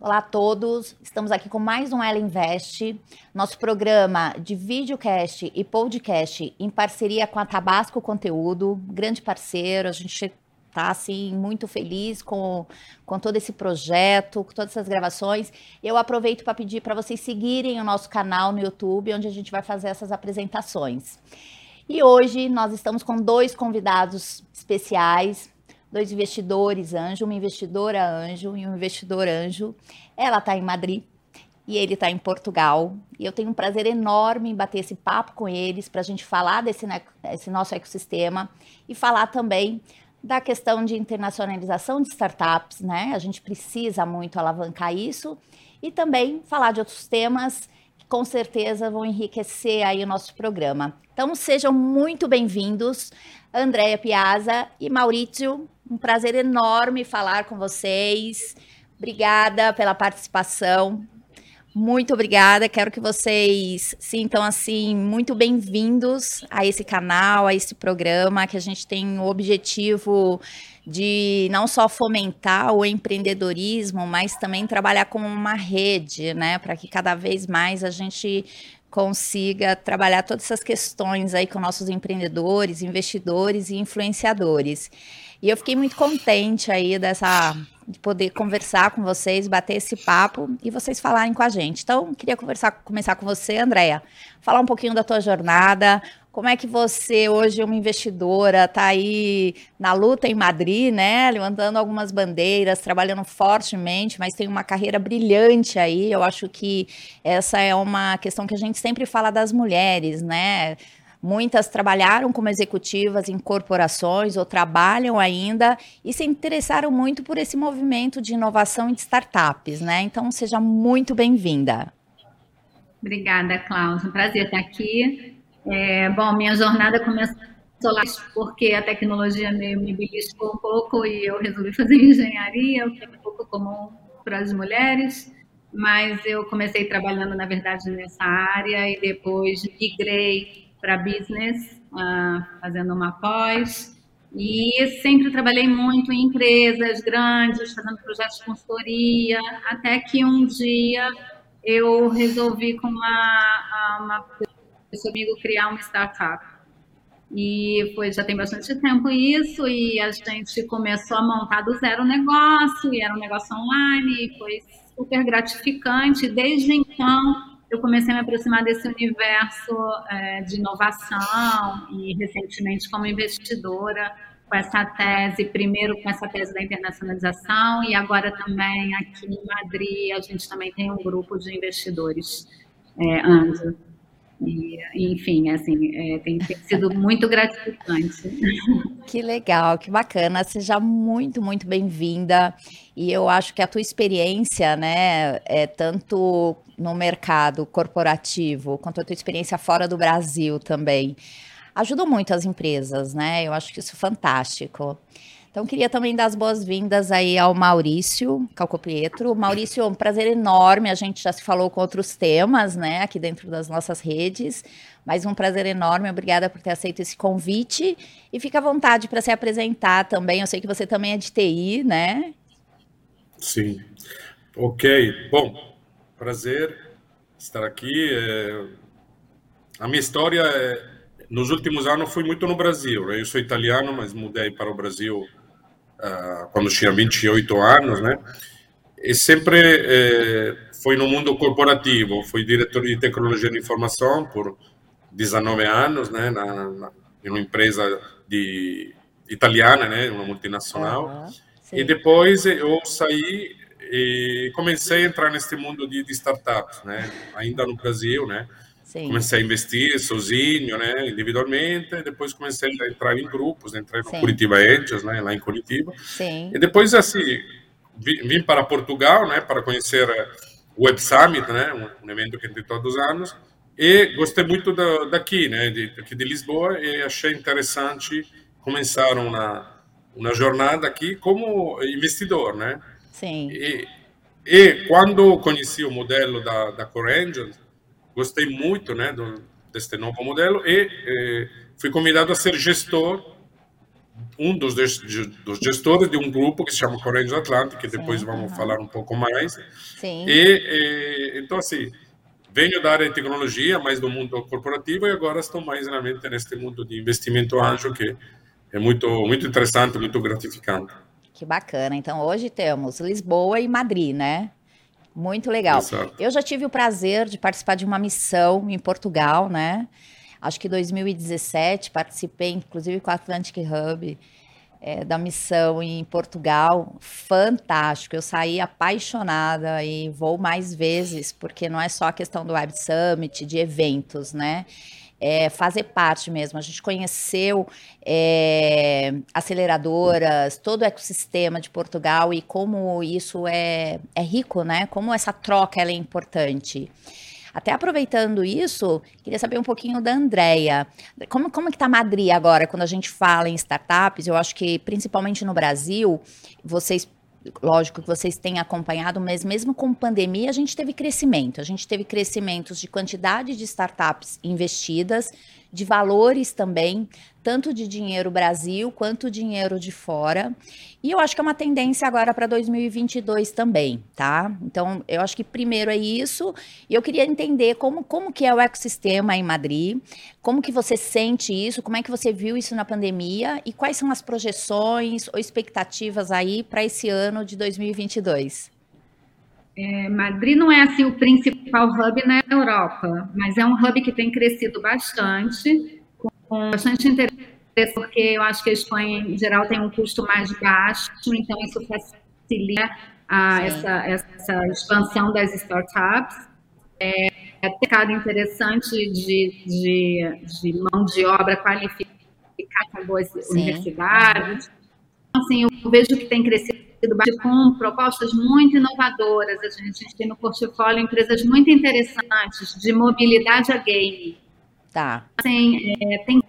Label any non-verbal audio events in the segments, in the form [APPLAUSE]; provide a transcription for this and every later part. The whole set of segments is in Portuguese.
Olá, a todos. Estamos aqui com mais um Ela Invest, nosso programa de videocast e podcast em parceria com a Tabasco Conteúdo, grande parceiro. A gente está assim muito feliz com, com todo esse projeto, com todas essas gravações. Eu aproveito para pedir para vocês seguirem o nosso canal no YouTube, onde a gente vai fazer essas apresentações. E hoje nós estamos com dois convidados especiais dois investidores anjo, uma investidora anjo e um investidor anjo. Ela está em Madrid e ele está em Portugal. E eu tenho um prazer enorme em bater esse papo com eles para a gente falar desse, nosso ecossistema e falar também da questão de internacionalização de startups, né? A gente precisa muito alavancar isso e também falar de outros temas que com certeza vão enriquecer aí o nosso programa. Então sejam muito bem-vindos, Andréia Piazza e Maurício um prazer enorme falar com vocês. Obrigada pela participação. Muito obrigada. Quero que vocês sintam assim muito bem-vindos a esse canal, a esse programa que a gente tem o objetivo de não só fomentar o empreendedorismo, mas também trabalhar como uma rede, né, para que cada vez mais a gente consiga trabalhar todas essas questões aí com nossos empreendedores, investidores e influenciadores. E eu fiquei muito contente aí dessa de poder conversar com vocês, bater esse papo e vocês falarem com a gente. Então, queria conversar, começar com você, Andréia. Falar um pouquinho da tua jornada, como é que você, hoje, uma investidora, está aí na luta em Madrid, né? Levantando algumas bandeiras, trabalhando fortemente, mas tem uma carreira brilhante aí. Eu acho que essa é uma questão que a gente sempre fala das mulheres, né? Muitas trabalharam como executivas em corporações ou trabalham ainda e se interessaram muito por esse movimento de inovação e de startups, né? Então, seja muito bem-vinda. Obrigada, Cláudia. Um prazer estar aqui. É, bom, minha jornada começou lá porque a tecnologia me beliscou um pouco e eu resolvi fazer [LAUGHS] engenharia, o que é um pouco comum para as mulheres mas eu comecei trabalhando, na verdade, nessa área e depois migrei para business, uh, fazendo uma pós. E sempre trabalhei muito em empresas grandes, fazendo projetos de consultoria, até que um dia eu resolvi com uma, uma pessoa comigo criar uma startup. E foi, já tem bastante tempo isso, e a gente começou a montar do zero o negócio, e era um negócio online, e foi super gratificante. Desde então, eu comecei a me aproximar desse universo é, de inovação e recentemente como investidora com essa tese, primeiro com essa tese da internacionalização e agora também aqui em Madrid a gente também tem um grupo de investidores é, anjo. E, enfim, assim, é, tem, tem sido muito gratificante. Que legal, que bacana. Seja muito, muito bem-vinda. E eu acho que a tua experiência, né, é tanto no mercado corporativo quanto a tua experiência fora do Brasil também, ajudam muito as empresas, né? Eu acho que isso é fantástico. Então, queria também dar as boas-vindas aí ao Maurício Calcopietro. Maurício, um prazer enorme. A gente já se falou com outros temas, né, aqui dentro das nossas redes. Mas um prazer enorme. Obrigada por ter aceito esse convite. E fica à vontade para se apresentar também. Eu sei que você também é de TI, né? Sim. Ok. Bom, prazer estar aqui. É... A minha história, é... nos últimos anos, foi muito no Brasil. Né? Eu sou italiano, mas mudei para o Brasil uh, quando tinha 28 anos, né? E sempre eh, foi no mundo corporativo, fui diretor de tecnologia de informação por 19 anos, né, na, na em uma empresa de italiana, né, uma multinacional. Uhum, e depois eu saí e comecei a entrar nesse mundo de, de startups, né, ainda no Brasil, né. Sim. Comecei a investir sozinho, né, individualmente, depois comecei a entrar em grupos, entrei no Sim. Curitiba Angels, né, lá em Curitiba. Sim. E depois, assim, vim para Portugal, né, para conhecer o Web Summit, né, um, evento que tem todos os anos, e gostei muito da, daqui, né, de, aqui de Lisboa, e achei interessante começar uma, uma jornada aqui como investidor, né. Sim. E, e quando conheci o modelo da, da Core Angels, gostei muito né, do, deste novo modelo e eh, fui convidado a ser gestor um dos, dos gestores de um grupo que se chama Correios Atlântico, que depois Sim, vamos uhum. falar um pouco mais. Sim. E, e, então, assim, venho da área de tecnologia, mais do mundo corporativo, e agora estou mais realmente neste mundo de investimento anjo, que é muito, muito interessante, muito gratificante. Que bacana. Então, hoje temos Lisboa e Madrid, né? Muito legal. Exato. Eu já tive o prazer de participar de uma missão em Portugal, né? Acho que 2017 participei, inclusive com a Atlantic Hub, é, da missão em Portugal. Fantástico. Eu saí apaixonada e vou mais vezes, porque não é só a questão do Web Summit, de eventos, né? É, fazer parte mesmo. A gente conheceu é, aceleradoras, todo o ecossistema de Portugal e como isso é, é rico, né? Como essa troca é importante. Até aproveitando isso, queria saber um pouquinho da Andrea. Como, como que está Madrid agora, quando a gente fala em startups? Eu acho que, principalmente no Brasil, vocês lógico que vocês têm acompanhado, mas mesmo com pandemia, a gente teve crescimento. A gente teve crescimentos de quantidade de startups investidas, de valores também, tanto de dinheiro Brasil quanto dinheiro de fora. E eu acho que é uma tendência agora para 2022 também, tá? Então, eu acho que primeiro é isso. E eu queria entender como, como que é o ecossistema em Madrid, como que você sente isso, como é que você viu isso na pandemia e quais são as projeções ou expectativas aí para esse ano de 2022. É, Madrid não é assim o principal hub na Europa, mas é um hub que tem crescido bastante, com bastante interesse, porque eu acho que a Espanha, em geral, tem um custo mais baixo, então isso facilita a, essa, essa expansão das startups. É, é um mercado interessante de, de, de, mão de obra qualificada em boas Sim. universidades. Então, assim, eu vejo que tem crescido com propostas muito inovadoras. A gente tem no portfólio empresas muito interessantes de mobilidade a game. Tá. Assim, é, tem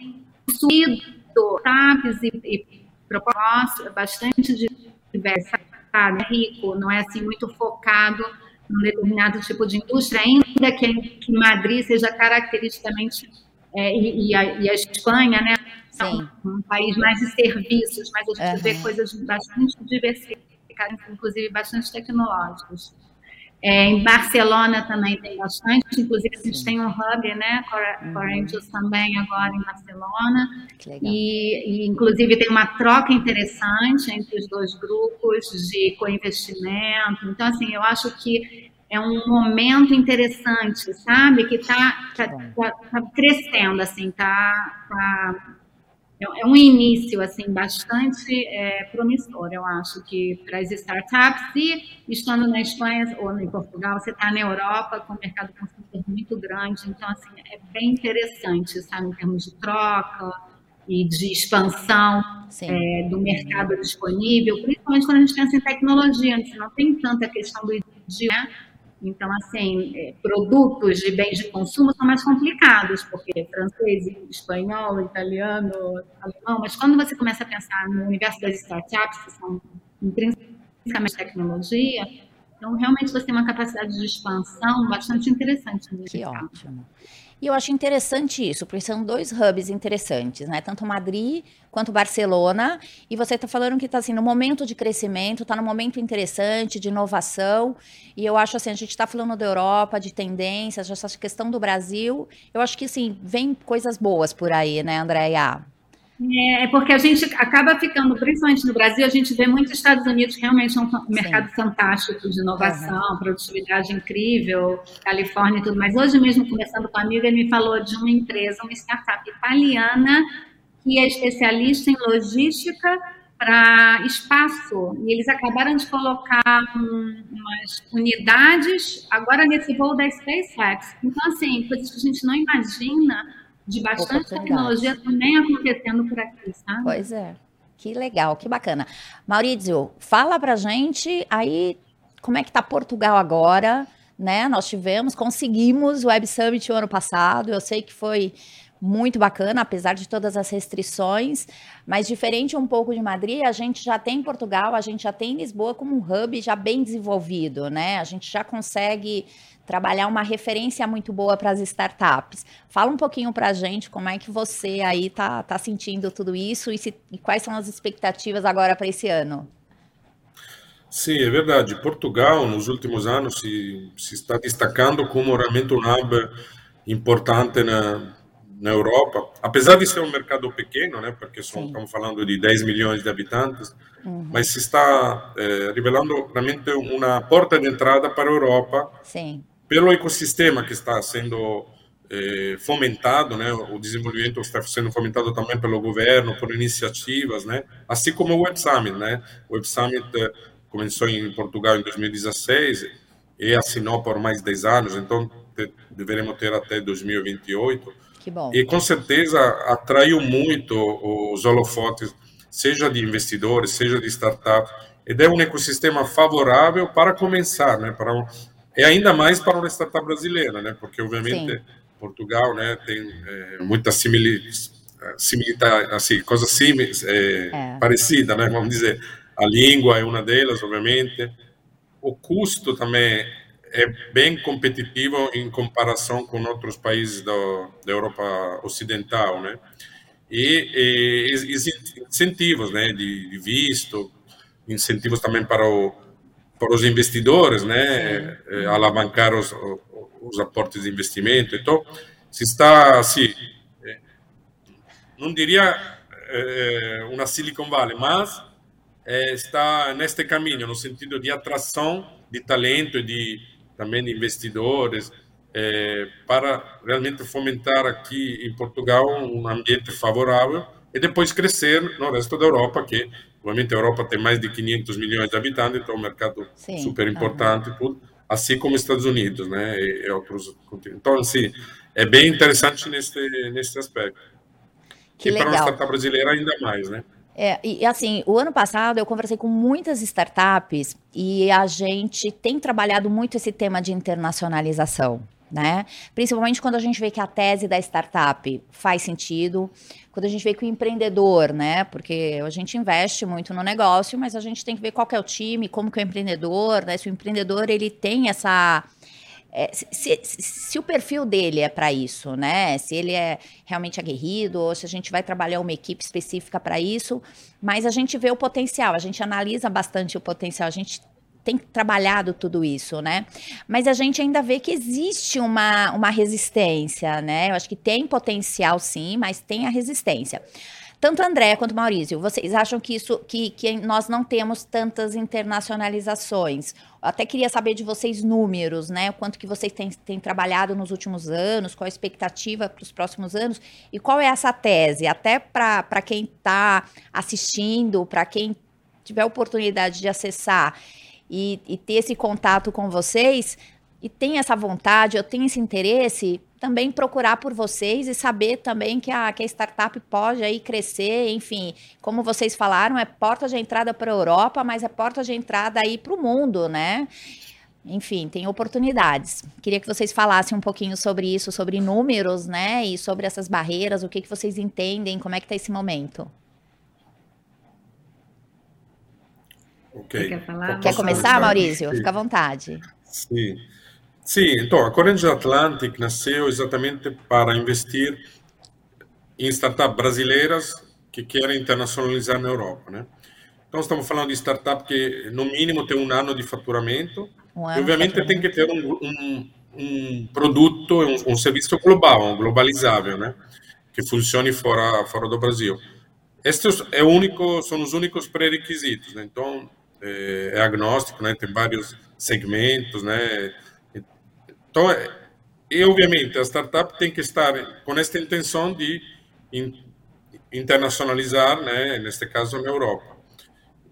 subido TAPs e, e propostas bastante diversas, sabe? rico, não é assim muito focado num determinado tipo de indústria, ainda que, que Madrid seja caracteristicamente é, e, e, a, e, a, Espanha, né? Sim. Um país mais de serviços, mas a gente uhum. vê coisas bastante diversificadas, inclusive bastante tecnológicas. É, em Barcelona também tem bastante, inclusive a gente Sim. tem um hub, né? Corinthians uhum. também agora em Barcelona. E, e, inclusive tem uma troca interessante entre os dois grupos de co-investimento. Então, assim, eu acho que é um momento interessante, sabe? Que está tá, tá, tá, crescendo, assim, tá, tá é, é um início assim bastante é, promissor, eu acho que para as startups e estando na Espanha ou em Portugal, você está na Europa com um mercado consumidor muito grande, então assim é bem interessante, sabe, em termos de troca e de expansão é, do mercado disponível, principalmente quando a gente pensa em tecnologia, a gente não tem tanta questão do idioma, então, assim, é, produtos de bens de consumo são mais complicados, porque francês, espanhol, italiano, alemão, mas quando você começa a pensar no universo das startups, que são intrinsecamente tecnologia, então realmente você tem uma capacidade de expansão bastante interessante. Que ótimo. E eu acho interessante isso, porque são dois hubs interessantes, né? Tanto Madrid quanto Barcelona. E você está falando que está assim, no momento de crescimento, está no momento interessante, de inovação. E eu acho assim, a gente está falando da Europa, de tendências, essa questão do Brasil. Eu acho que assim, vem coisas boas por aí, né, Andréia? É, é porque a gente acaba ficando, principalmente no Brasil, a gente vê muito Estados Unidos realmente é um mercado Sim. fantástico de inovação, uhum. produtividade incrível, Califórnia e tudo. Mas hoje mesmo, conversando com a amiga, ele me falou de uma empresa, uma startup italiana, que é especialista em logística para espaço. E eles acabaram de colocar um, umas unidades agora nesse voo da SpaceX. Então, assim, coisas que a gente não imagina de bastante tecnologia também acontecendo por aqui, sabe? Pois é. Que legal, que bacana. Maurício, fala pra gente aí como é que tá Portugal agora, né? Nós tivemos, conseguimos o Web Summit o ano passado. Eu sei que foi muito bacana, apesar de todas as restrições, mas diferente um pouco de Madrid, a gente já tem Portugal, a gente já tem Lisboa como um hub já bem desenvolvido, né? A gente já consegue trabalhar uma referência muito boa para as startups. Fala um pouquinho para a gente como é que você aí tá, tá sentindo tudo isso e, se, e quais são as expectativas agora para esse ano. Sim, é verdade. Portugal, nos últimos anos, se, se está destacando como realmente um hub importante na, na Europa, apesar de ser um mercado pequeno, né, porque são, estamos falando de 10 milhões de habitantes, uhum. mas se está é, revelando realmente uma porta de entrada para a Europa Sim. Pelo ecossistema que está sendo é, fomentado, né, o desenvolvimento está sendo fomentado também pelo governo, por iniciativas, né, assim como o Web Summit, né, o Web Summit começou em Portugal em 2016 e assinou por mais 10 anos, então te, deveremos ter até 2028. Que bom. E com certeza atraiu muito os holofotes, seja de investidores, seja de startups, e é um ecossistema favorável para começar, né? Para e ainda mais para uma startup brasileira, né? Porque obviamente Sim. Portugal, né, tem é, muitas similitudes, assim, coisas sim, é, é. parecidas, né? Vamos dizer a língua é uma delas, obviamente. O custo também é bem competitivo em comparação com outros países do, da Europa Ocidental, né? E, e incentivos, né, de, de, visto, incentivos também para, o, para os investidores, né, é, alavancar os, os aportes de investimento. Então, se está assim, é, não diria é, uma Silicon Valley, mas é, está neste caminho, no sentido de atração de talento e de também de investidores, é, para realmente fomentar aqui em Portugal um ambiente favorável e depois crescer no resto da Europa, que obviamente a Europa tem mais de 500 milhões de habitantes, então é um mercado Sim, super importante, uhum. tudo, assim como Estados Unidos, né, e, e outros continentes. Então, assim, é bem interessante nesse nesse aspecto. Que e legal. para uma startup brasileira ainda mais, né? É, e assim, o ano passado eu conversei com muitas startups e a gente tem trabalhado muito esse tema de internacionalização, né? Principalmente quando a gente vê que a tese da startup faz sentido, quando a gente vê que o empreendedor, né? Porque a gente investe muito no negócio, mas a gente tem que ver qual é o time, como que é o empreendedor, né? Se o empreendedor ele tem essa é, se, se, se, o perfil dele é para isso, né? Se ele é realmente aguerrido, ou se a gente vai trabalhar uma equipe específica para isso, mas a gente vê o potencial, a gente analisa bastante o potencial, a gente tem trabalhado tudo isso, né? Mas a gente ainda vê que existe uma, uma resistência, né? Eu acho que tem potencial sim, mas tem a resistência. Tanto André quanto Maurício, vocês acham que isso que, que nós não temos tantas internacionalizações? Até queria saber de vocês números, né? O quanto que vocês têm, têm trabalhado nos últimos anos, qual a expectativa para os próximos anos e qual é essa tese, até para quem está assistindo, para quem tiver oportunidade de acessar e, e ter esse contato com vocês e tem essa vontade, eu tenho esse interesse, também procurar por vocês e saber também que a, que a startup pode aí crescer, enfim, como vocês falaram, é porta de entrada para a Europa, mas é porta de entrada aí para o mundo, né? Enfim, tem oportunidades. Queria que vocês falassem um pouquinho sobre isso, sobre números, né? E sobre essas barreiras, o que, que vocês entendem, como é que está esse momento. Ok. Quer, falar? Quer começar, Maurício? Fica à vontade. Sim. Sim, então, a Corrente Atlantic nasceu exatamente para investir em startups brasileiras que querem internacionalizar na Europa, né? Então, estamos falando de startup que, no mínimo, tem um ano de faturamento um e, obviamente, faturamento. tem que ter um, um, um produto, um, um, serviço global, um globalizável, né? Que funcione fora, fora do Brasil. Estes é único, são os únicos pré-requisitos, né? Então, é, é agnóstico, né? Tem vários segmentos, né? Então, é, e obviamente a startup tem que estar com esta intenção de internacionalizar, né, neste caso na Europa.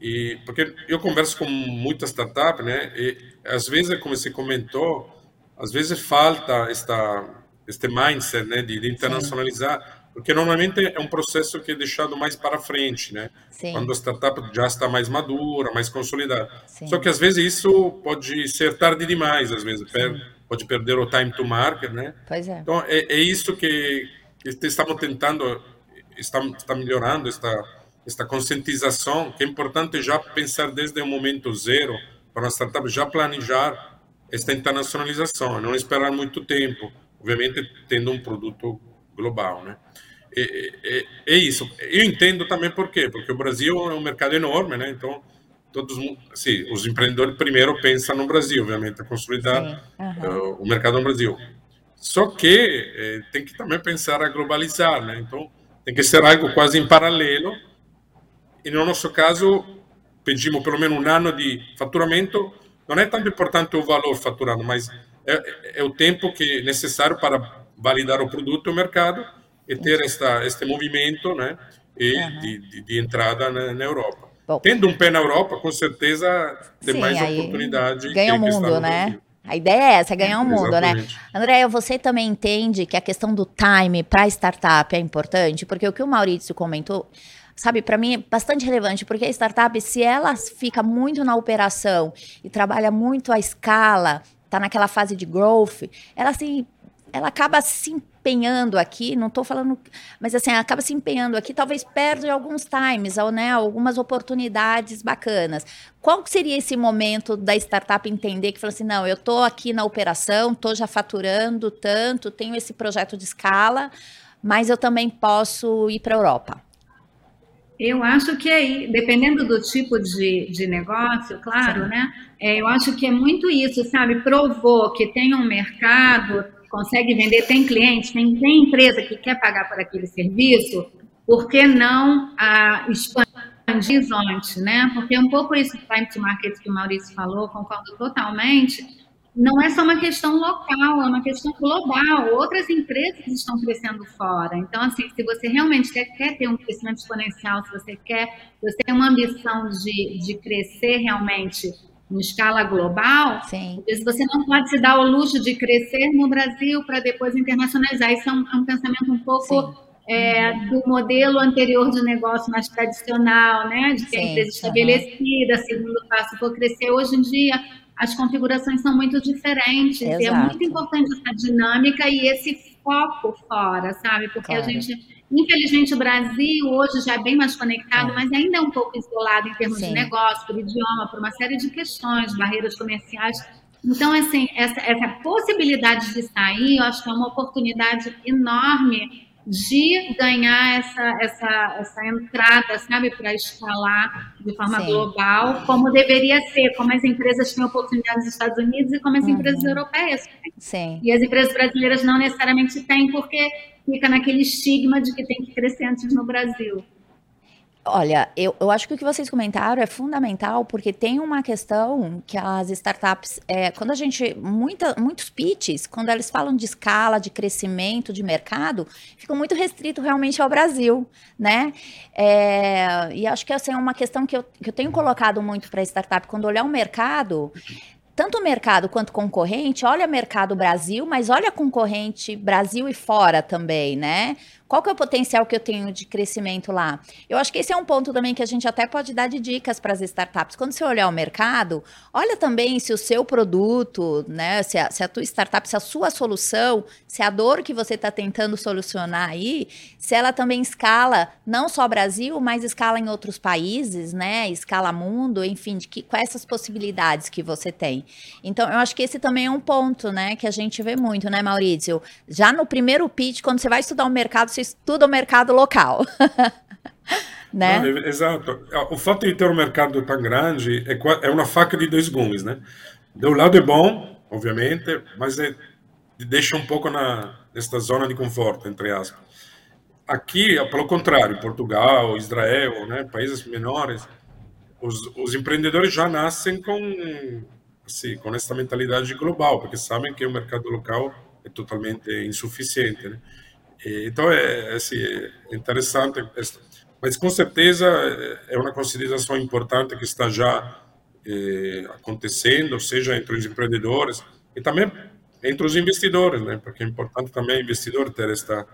E porque eu converso com muitas startups, né, e às vezes, como você comentou, às vezes falta esta este mindset, né, de, de internacionalizar, Sim. Porque normalmente é um processo que é deixado mais para frente, né, Sim. quando a startup já está mais madura, mais consolidada. Sim. Só que às vezes isso pode ser tarde demais, às vezes perde pode perder o time to market, né? Pois é. Então, é, é isso que, que estamos tentando, está, está melhorando esta, esta conscientização, que é importante já pensar desde o momento zero para a startup já planejar esta internacionalização, não esperar muito tempo, obviamente tendo um produto global, né? É, é, é, isso. Eu entendo também por quê, porque o Brasil é um mercado enorme, né? Então, todos, sim, os empreendedores primeiro pensam no Brasil, obviamente, consolidar uhum. uh, o mercado no Brasil. Só que eh, tem que também pensar a globalizar, né? Então, tem que ser algo quase em paralelo. E no nosso caso, pedimos pelo menos um ano de faturamento. Não é tanto importante o valor faturado, mas é, é o tempo que é necessário para validar o produto e o mercado e ter esta, este movimento né, e uhum. de, de, de, entrada na, na Europa. Bom, Tendo um pé na Europa, com certeza tem sim, mais oportunidade. Ganha o mundo, né? Brasil. A ideia é essa, é ganhar o mundo, né? Exatamente. né? André, você também entende que a questão do time para startup é importante? Porque o que o Maurício comentou, sabe, para mim é bastante relevante, porque a startup, se ela fica muito na operação e trabalha muito à escala, tá naquela fase de growth, ela se ela acaba se empenhando aqui, não estou falando, mas assim, acaba se empenhando aqui, talvez perde alguns times, ou, né, algumas oportunidades bacanas. Qual seria esse momento da startup entender que fala assim, não, eu estou aqui na operação, estou já faturando tanto, tenho esse projeto de escala, mas eu também posso ir para a Europa? Eu acho que aí, dependendo do tipo de, de negócio, claro, Sim. né? É, eu acho que é muito isso, sabe? Provou que tem um mercado, consegue vender, tem cliente, tem, tem empresa que quer pagar por aquele serviço, por que não ah, expandir horizonte, né? Porque é um pouco isso time to market que o Maurício falou, concordo totalmente. Não é só uma questão local, é uma questão global. Outras empresas estão crescendo fora. Então, assim, se você realmente quer, quer ter um crescimento exponencial, se você quer, você tem uma ambição de, de crescer realmente em escala global, Sim. você não pode se dar o luxo de crescer no Brasil para depois internacionalizar. Isso é um, é um pensamento um pouco é, do modelo anterior de negócio mais tradicional, né? De ter Sim, empresa estabelecida, uhum. segundo passo for crescer. Hoje em dia, as configurações são muito diferentes. Exato. E é muito importante essa dinâmica e esse foco fora, sabe? Porque claro. a gente Infelizmente, o Brasil hoje já é bem mais conectado, é. mas ainda é um pouco isolado em termos Sim. de negócio, por idioma, por uma série de questões, barreiras comerciais. Então, assim, essa, essa possibilidade de sair, eu acho que é uma oportunidade enorme de ganhar essa, essa, essa entrada, sabe, para escalar de forma Sim. global, como deveria ser, como as empresas têm oportunidades nos Estados Unidos e como as uhum. empresas europeias têm. Sim. E as empresas brasileiras não necessariamente têm, porque fica naquele estigma de que tem que crescer antes no Brasil. Olha, eu, eu acho que o que vocês comentaram é fundamental, porque tem uma questão que as startups, é, quando a gente, muita, muitos pitches, quando eles falam de escala, de crescimento, de mercado, ficam muito restrito realmente ao Brasil, né? É, e acho que essa assim, é uma questão que eu, que eu tenho colocado muito para startup, quando olhar o mercado, tanto mercado quanto concorrente, olha mercado Brasil, mas olha concorrente Brasil e fora também, né? Qual que é o potencial que eu tenho de crescimento lá? Eu acho que esse é um ponto também que a gente até pode dar de dicas para as startups. Quando você olhar o mercado, olha também se o seu produto, né, se a, se a tua startup, se a sua solução, se a dor que você está tentando solucionar aí, se ela também escala não só Brasil, mas escala em outros países, né, escala mundo, enfim, de que, quais essas possibilidades que você tem. Então, eu acho que esse também é um ponto, né, que a gente vê muito, né, Maurício? Já no primeiro pitch, quando você vai estudar o mercado, você estuda o mercado local. [LAUGHS] né? Não, exato. O fato de ter um mercado tão grande é, é uma faca de dois gumes, né? Um lado é bom, obviamente, mas é, deixa um pouco na nesta zona de conforto, entre aspas. Aqui, pelo contrário, Portugal, Israel, né, países menores, os, os empreendedores já nascem com assim, com essa mentalidade global, porque sabem que o mercado local é totalmente insuficiente, né? Então, é, assim, é interessante, mas com certeza é uma consideração importante que está já é, acontecendo, seja entre os empreendedores e também entre os investidores, né? Porque é importante também o investidor ter esta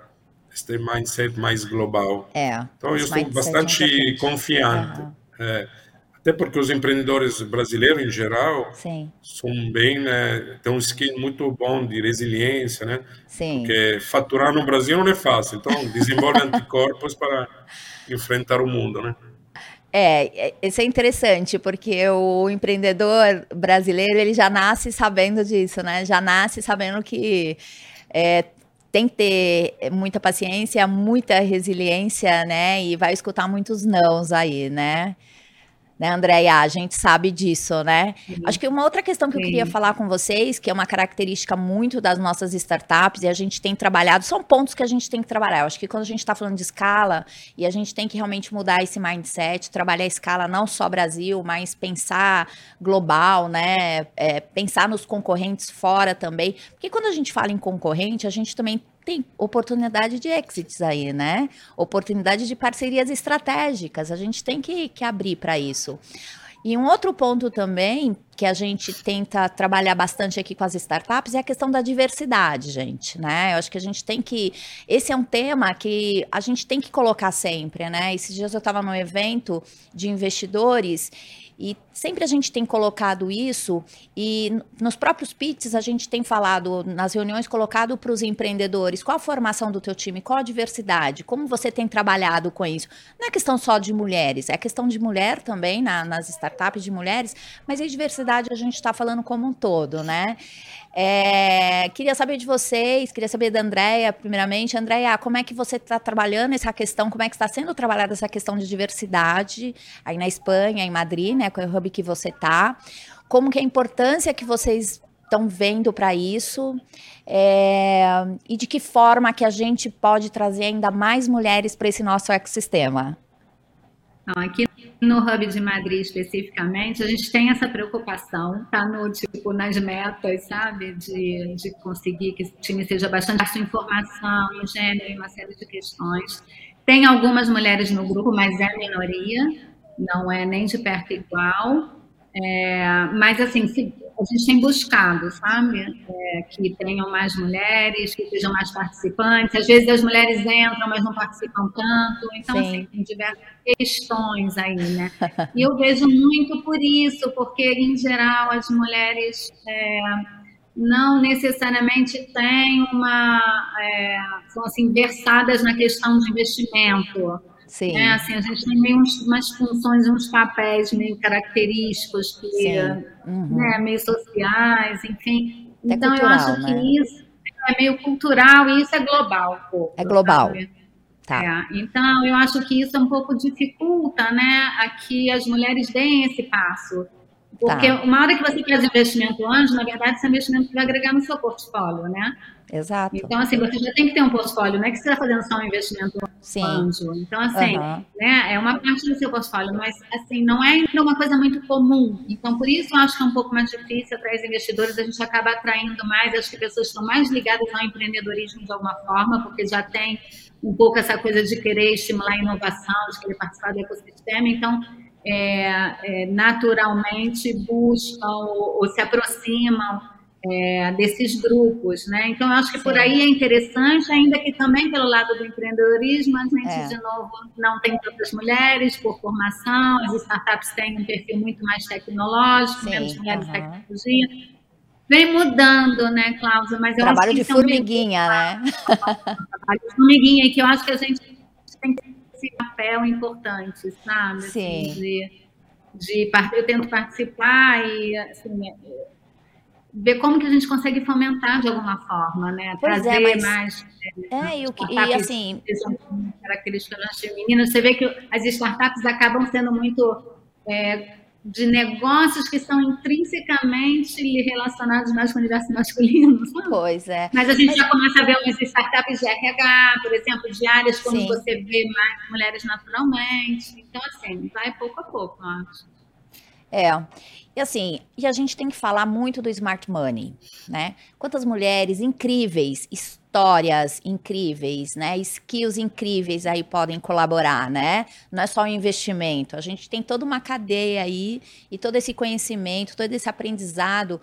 este mindset mais global. É. Então, eu estou bastante é confiante. Uhum. É, até porque os empreendedores brasileiros, em geral, Sim. são bem, né, têm um skill muito bom de resiliência, né? Sim. Porque faturar no Brasil não é fácil. Então, desenvolve anticorpos [LAUGHS] para enfrentar o mundo, né? É, é, isso é interessante, porque o empreendedor brasileiro, ele já nasce sabendo disso, né? Já nasce sabendo que é, tem que ter muita paciência, muita resiliência, né? E vai escutar muitos nãos aí, né? Né, Andréia? A gente sabe disso, né? Sim. Acho que uma outra questão que Sim. eu queria falar com vocês, que é uma característica muito das nossas startups, e a gente tem trabalhado, são pontos que a gente tem que trabalhar. Eu acho que quando a gente está falando de escala, e a gente tem que realmente mudar esse mindset, trabalhar a escala não só Brasil, mas pensar global, né? É, pensar nos concorrentes fora também. Porque quando a gente fala em concorrente, a gente também tem oportunidade de exits aí, né? Oportunidade de parcerias estratégicas. A gente tem que, que abrir para isso. E um outro ponto também que a gente tenta trabalhar bastante aqui com as startups é a questão da diversidade, gente, né? Eu acho que a gente tem que. Esse é um tema que a gente tem que colocar sempre, né? Esses dias eu estava num evento de investidores e sempre a gente tem colocado isso, e nos próprios pitches a gente tem falado, nas reuniões, colocado para os empreendedores qual a formação do teu time, qual a diversidade, como você tem trabalhado com isso. Não é questão só de mulheres, é questão de mulher também, na, nas startups de mulheres, mas a diversidade a gente está falando como um todo, né? É, queria saber de vocês, queria saber da Andréia, primeiramente. Andréia, como é que você está trabalhando essa questão, como é que está sendo trabalhada essa questão de diversidade aí na Espanha, em Madrid, né, com o que você está? Como que é a importância que vocês estão vendo para isso? É, e de que forma que a gente pode trazer ainda mais mulheres para esse nosso ecossistema? Aqui no Hub de Madrid especificamente, a gente tem essa preocupação, tá no tipo nas metas, sabe, de, de conseguir que o time seja bastante informação, em gênero, uma série de questões. Tem algumas mulheres no grupo, mas é minoria, não é nem de perto igual. É, mas assim, se, a gente tem buscado, sabe? É, que tenham mais mulheres, que sejam mais participantes. Às vezes as mulheres entram, mas não participam tanto. Então, Sim. assim, tem diversas questões aí, né? E eu vejo muito por isso, porque, em geral, as mulheres é, não necessariamente têm uma... É, são, assim, versadas na questão de investimento. Sim. Né? Assim, a gente tem meio uns, umas funções, uns papéis meio característicos, que, uhum. né, meio sociais, enfim. Então, cultural, eu acho que né? isso é meio cultural e isso é global. Um pouco, é global. Tá. É, então, eu acho que isso é um pouco dificulta, né, a que as mulheres deem esse passo. Porque tá. uma hora que você faz investimento anjo, na verdade, esse investimento vai agregar no seu portfólio, né? Exato. Então, assim, você já tem que ter um portfólio, não é que você está fazendo só um investimento Sim. anjo. Então, assim, uhum. né, é uma parte do seu portfólio, mas, assim, não é uma coisa muito comum. Então, por isso, eu acho que é um pouco mais difícil os investidores, a gente acaba atraindo mais, acho que pessoas estão mais ligadas ao empreendedorismo de alguma forma, porque já tem um pouco essa coisa de querer estimular a inovação, de querer participar do ecossistema. Então, é, é, naturalmente buscam ou, ou se aproximam é, desses grupos, né? Então, eu acho que Sim. por aí é interessante, ainda que também pelo lado do empreendedorismo, a gente, é. de novo, não tem tantas mulheres por formação, as startups têm um perfil muito mais tecnológico, Sim. menos mulheres uhum. tecnologia. Vem mudando, né, Cláudia? Mas eu Trabalho acho que de formiguinha, né? Trabalho de formiguinha, que eu acho que a gente esse papel importante, sabe? Assim, Sim. Assim, de, de, eu tento participar e, assim, ver como que a gente consegue fomentar de alguma forma, né? Pois é, Trazer é, mas... mais. É, e, o que, e assim. Características femininas. Você vê que as startups acabam sendo muito é, de negócios que são intrinsecamente relacionados mais com o universo masculino. Pois é. Mas a gente mas... já começa a ver umas startups de RH, por exemplo, de áreas como Sim. você vê mais mulheres naturalmente. Então, assim, vai pouco a pouco, eu acho. É. E assim, e a gente tem que falar muito do smart money, né? Quantas mulheres incríveis, histórias incríveis, né? Skills incríveis aí podem colaborar, né? Não é só o investimento, a gente tem toda uma cadeia aí e todo esse conhecimento, todo esse aprendizado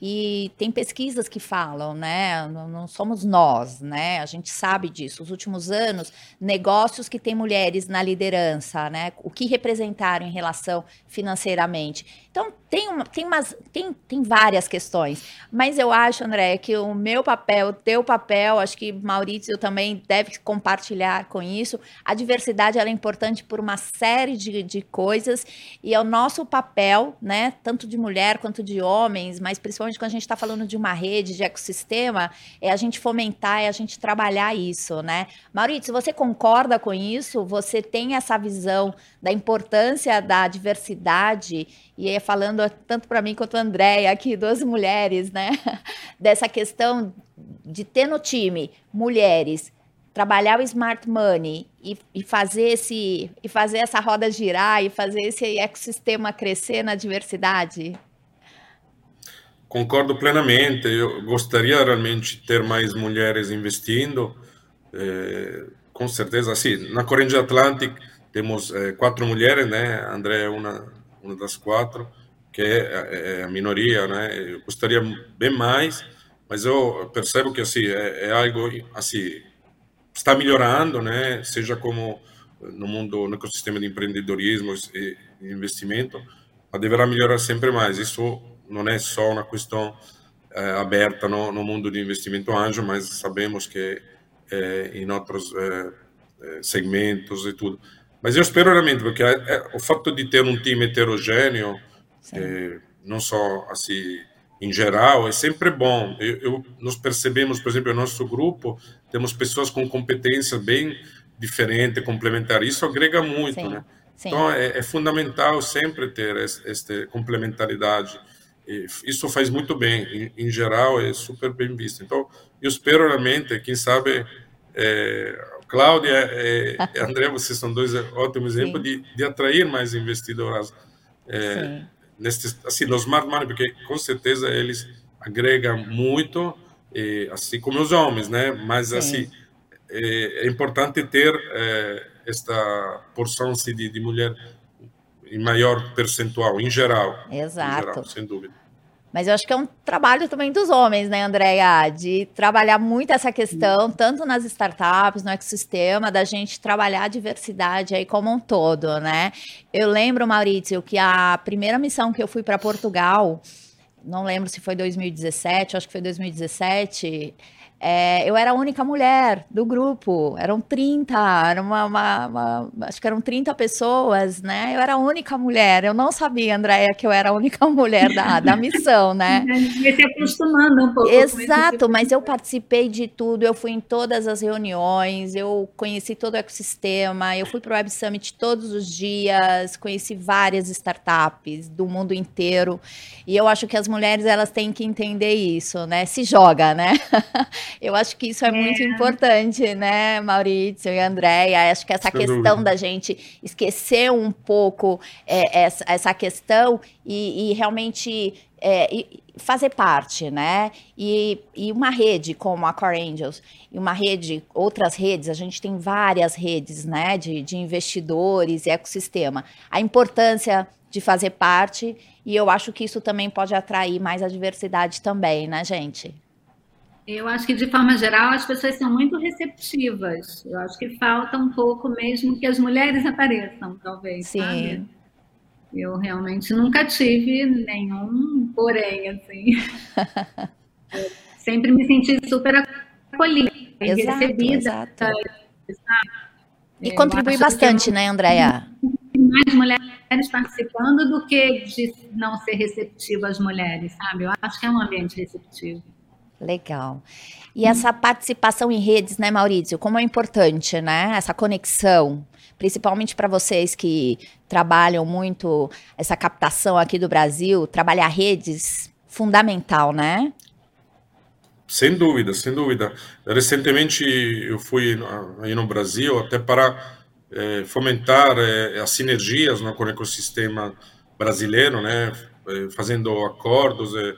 e tem pesquisas que falam, né? Não, não, somos nós, né? A gente sabe disso. Os últimos anos, negócios que têm mulheres na liderança, né? O que representaram em relação financeiramente. Então, tem, uma, tem, umas, tem, tem várias questões. Mas eu acho, André, que o meu papel, o teu papel acho que Maurício também deve compartilhar com isso. A diversidade é importante por uma série de, de coisas e é o nosso papel, né, tanto de mulher quanto de homens, mas principalmente quando a gente está falando de uma rede, de ecossistema, é a gente fomentar, é a gente trabalhar isso, né? Maurício, você concorda com isso? Você tem essa visão da importância da diversidade e é falando tanto para mim quanto a Andréia aqui, duas mulheres, né? [LAUGHS] Dessa questão de ter no time mulheres, trabalhar o smart money e, e, fazer esse e fazer essa roda girar e fazer esse ecossistema crescer na diversidade? Concordo plenamente. Eu gostaria realmente de ter mais mulheres investindo. É, com certeza, sim. Na Corrente Atlantic temos é, quatro mulheres, né? André é uma uma das quatro, que é, é, é a minoria, né? Eu gostaria bem mais, mas eu percebo que assim é, é algo assim está melhorando, né? Seja como no mundo, no ecossistema de empreendedorismo e investimento, mas deverá melhorar sempre mais. Isso não é só uma questão é, aberta no, no, mundo de investimento anjo, mas sabemos que é, em outros segmentos e tudo. Mas eu espero realmente, porque é, é, o fato de ter um time heterogêneo, é, não só assim, em geral, é sempre bom. Eu, eu, nós percebemos, por exemplo, no nosso grupo, temos pessoas com competências bem diferentes, complementares. Isso agrega muito, Sim. né? Sim. Então, é, é, fundamental sempre ter esta complementaridade. Isso faz muito bem. Em, em, geral, é super bem visto. Então, eu espero realmente, quem sabe, é, Cláudia e [LAUGHS] André, vocês são dois ótimos exemplos de, de, atrair mais investidoras é, nestes, assim, nos smart money, porque com certeza eles agregam muito, e, assim como os homens, né? Mas Sim. assim é, é, importante ter é, esta porção assim, de, de mulher em maior percentual, em geral. Exato. Em geral, sem dúvida. Mas eu acho que é um trabalho também dos homens, né, Andréia? De trabalhar muito essa questão, tanto nas startups, no ecossistema, da gente trabalhar a diversidade aí como um todo, né? Eu lembro, Maurício, que a primeira missão que eu fui para Portugal, não lembro se foi 2017, acho que foi 2017 é, eu era a única mulher do grupo, eram 30, era uma, uma, uma, acho que eram 30 pessoas, né? Eu era a única mulher, eu não sabia, Andréia, que eu era a única [LAUGHS] mulher da, da missão, né? [LAUGHS] Ia se acostumando um pouco. Exato, mas eu participei de tudo, eu fui em todas as reuniões, eu conheci todo o ecossistema, eu fui para o Web Summit todos os dias, conheci várias startups do mundo inteiro, e eu acho que as mulheres, elas têm que entender isso, né? Se joga, né? [LAUGHS] Eu acho que isso é, é. muito importante, né, Maurício e Andréia? Acho que essa Sem questão dúvida. da gente esquecer um pouco é, essa, essa questão e, e realmente é, e fazer parte, né? E, e, uma rede como a Core Angels e uma rede, outras redes, a gente tem várias redes, né, de, de investidores e ecossistema. A importância de fazer parte e eu acho que isso também pode atrair mais a diversidade também, né, gente? Eu acho que, de forma geral, as pessoas são muito receptivas. Eu acho que falta um pouco mesmo que as mulheres [LAUGHS] apareçam, talvez. Sim. Sabe? Eu realmente nunca tive nenhum porém, assim. [LAUGHS] sempre me senti super acolhida, exato, recebida. Exato. E contribui bastante, né, Andréia? mais mulheres participando do que de não ser receptiva às mulheres, sabe? Eu acho que é um ambiente receptivo. Legal. E essa participação em redes, né, Maurício, como é importante, né? Essa conexão, principalmente para vocês que trabalham muito essa captação aqui do Brasil, trabalhar redes, fundamental, né? Sem dúvida, sem dúvida. Recentemente eu fui aí no Brasil até para é, fomentar é, as sinergias né, com o ecossistema brasileiro, né? É, fazendo acordos eh,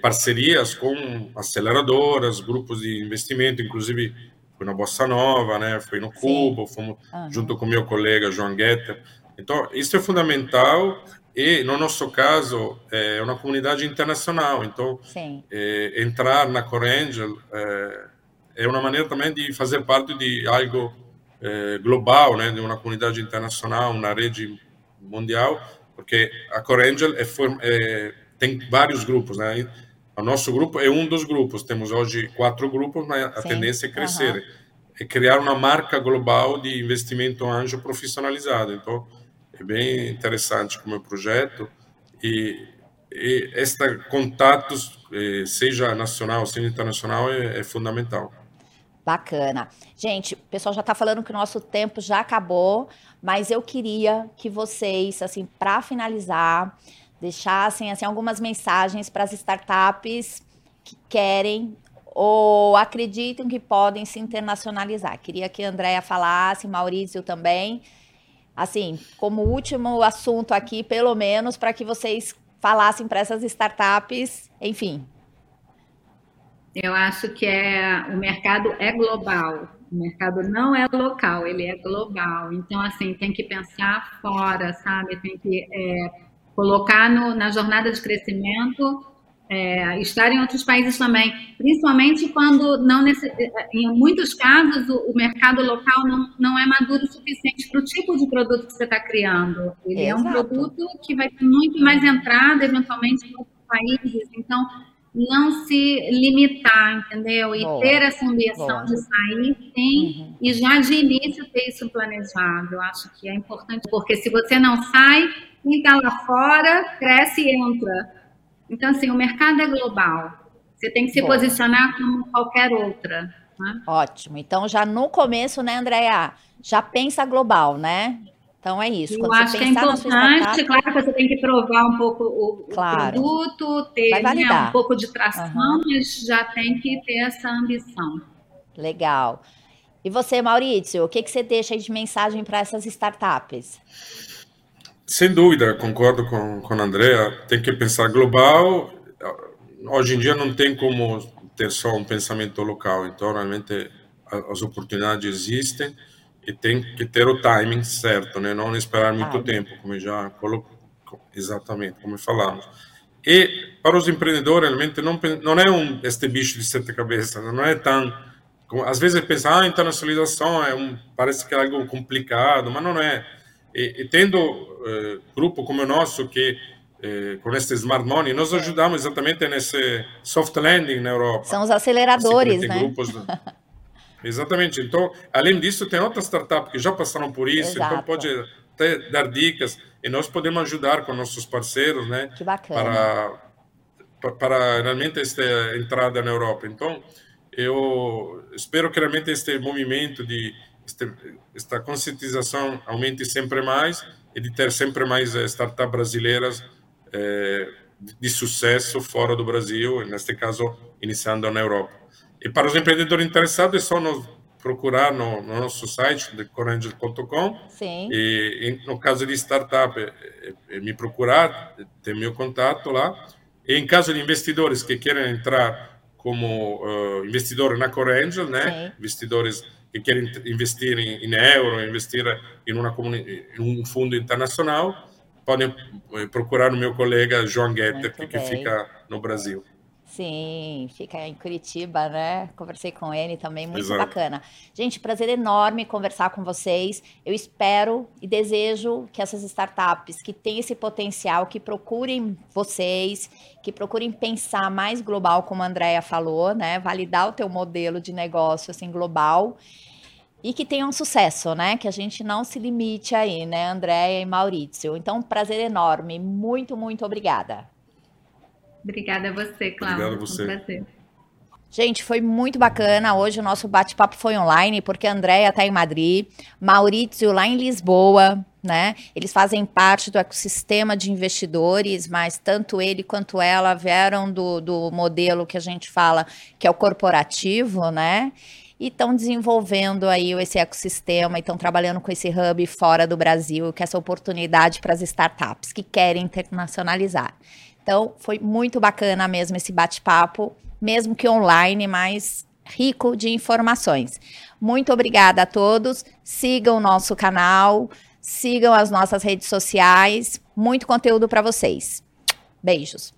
parcerias com aceleradoras, grupos de investimento, inclusive foi na Bossa Nova, né? Foi no Cubo, fomos junto com meu colega João Getter. Então, isso é fundamental e, no nosso caso, é uma comunidade internacional. Então, é, entrar na Corangel é, é, uma maneira também de fazer parte de algo é, global, né? De uma comunidade internacional, uma rede mundial, porque a Corangel é, é tem vários grupos, né? o nosso grupo é um dos grupos. Temos hoje quatro grupos, mas a Sim. tendência é crescer. Uhum. É criar uma marca global de investimento anjo profissionalizado. Então, é bem interessante como projeto. E, e este contatos, eh, seja nacional, seja internacional, é, é fundamental. Bacana. Gente, o pessoal já está falando que o nosso tempo já acabou, mas eu queria que vocês, assim, para finalizar, deixassem assim algumas mensagens para as startups que querem ou acreditam que podem se internacionalizar. Queria que a Andrea falasse, Maurício também. Assim, como último assunto aqui, pelo menos, para que vocês falassem para essas startups, enfim. Eu acho que é o mercado é global. O mercado não é local, ele é global. Então, assim, tem que pensar fora, sabe? Tem que é, colocar no, na jornada de crescimento, é, estar em outros países também, principalmente quando não em muitos casos o, o, mercado local não, não é maduro o suficiente para o tipo de produto que você está criando. Ele Exato. é um produto que vai ter muito mais entrada eventualmente em outros países. Então não se limitar, entendeu? E Boa. ter essa ambição Boa. de sair, tem, uhum. e já de início ter isso planejado. Eu acho que é importante, porque se você não sai, quem está lá fora cresce e entra. Então, assim, o mercado é global. Você tem que se Boa. posicionar como qualquer outra. Né? Ótimo. Então, já no começo, né, Andréa? Já pensa global, né? Então é isso. Eu Quando acho que é importante, claro que você tem que provar um pouco o, claro. produto, ter né, um pouco de tração, uhum. mas já tem que ter essa ambição. Legal. E você, Maurício, o que, que você deixa de mensagem para essas startups? Sem dúvida, concordo com, com a Andrea. Tem que pensar global. Hoje em dia não tem como ter só um pensamento local. Então, realmente, as oportunidades existem e tem que ter o timing certo, né? Não esperar muito ah, tempo, como já colocou, exatamente, como falamos. E para os empreendedores, realmente não não é um este bicho de sete cabeças, não é tão como, às vezes pensa, ah, internacionalização é um parece que é algo complicado, mas não é. E, e tendo eh, grupo como o nosso que eh, com este smart money, nós ajudamos exatamente nesse soft landing na Europa. São os aceleradores, assim, né? Grupos, [LAUGHS] Exatamente. Então, além disso, tem outras startups que já passaram por isso, então Exato. então pode até dar dicas e nós podemos ajudar com nossos parceiros, né? Que bacana. Para, para realmente esta entrada na Europa. Então, eu espero que realmente este movimento de este, esta conscientização aumente sempre mais e de ter sempre mais eh, startups brasileiras eh, de sucesso fora do Brasil, neste caso, iniciando na Europa. E para os empreendedores interessados, é só nos procurar no, no nosso site, decorangel.com. E, e, no caso de startup, é, é, é me procurar, tem meu contato lá. E em caso de investidores que querem entrar como uh, investidor na Corangel, né? Sim. Investidores que querem investir em, em euro, investir em, uma, em um fundo internacional, podem eh, procurar o meu colega João Guetter, que, que fica no Brasil. Sim, fica em Curitiba, né? Conversei com ele também, muito Exato. bacana. Gente, prazer enorme conversar com vocês. Eu espero e desejo que essas startups que têm esse potencial, que procurem vocês, que procurem pensar mais global, como a Andrea falou, né? Validar o teu modelo de negócio assim global e que tenham sucesso, né? Que a gente não se limite aí, né, Andréia e Maurício. Então, prazer enorme. Muito, muito obrigada. Obrigada a você, Cláudia. Obrigado a você. Foi um prazer. Gente, foi muito bacana. Hoje o nosso bate-papo foi online, porque a Andrea está em Madrid, Maurício lá em Lisboa, né? Eles fazem parte do ecossistema de investidores, mas tanto ele quanto ela vieram do, do modelo que a gente fala que é o corporativo, né? E estão desenvolvendo aí esse ecossistema e estão trabalhando com esse hub fora do Brasil, que é essa oportunidade para as startups que querem internacionalizar. Então, foi muito bacana mesmo esse bate-papo, mesmo que online, mas rico de informações. Muito obrigada a todos. Sigam o nosso canal, sigam as nossas redes sociais. Muito conteúdo para vocês. Beijos.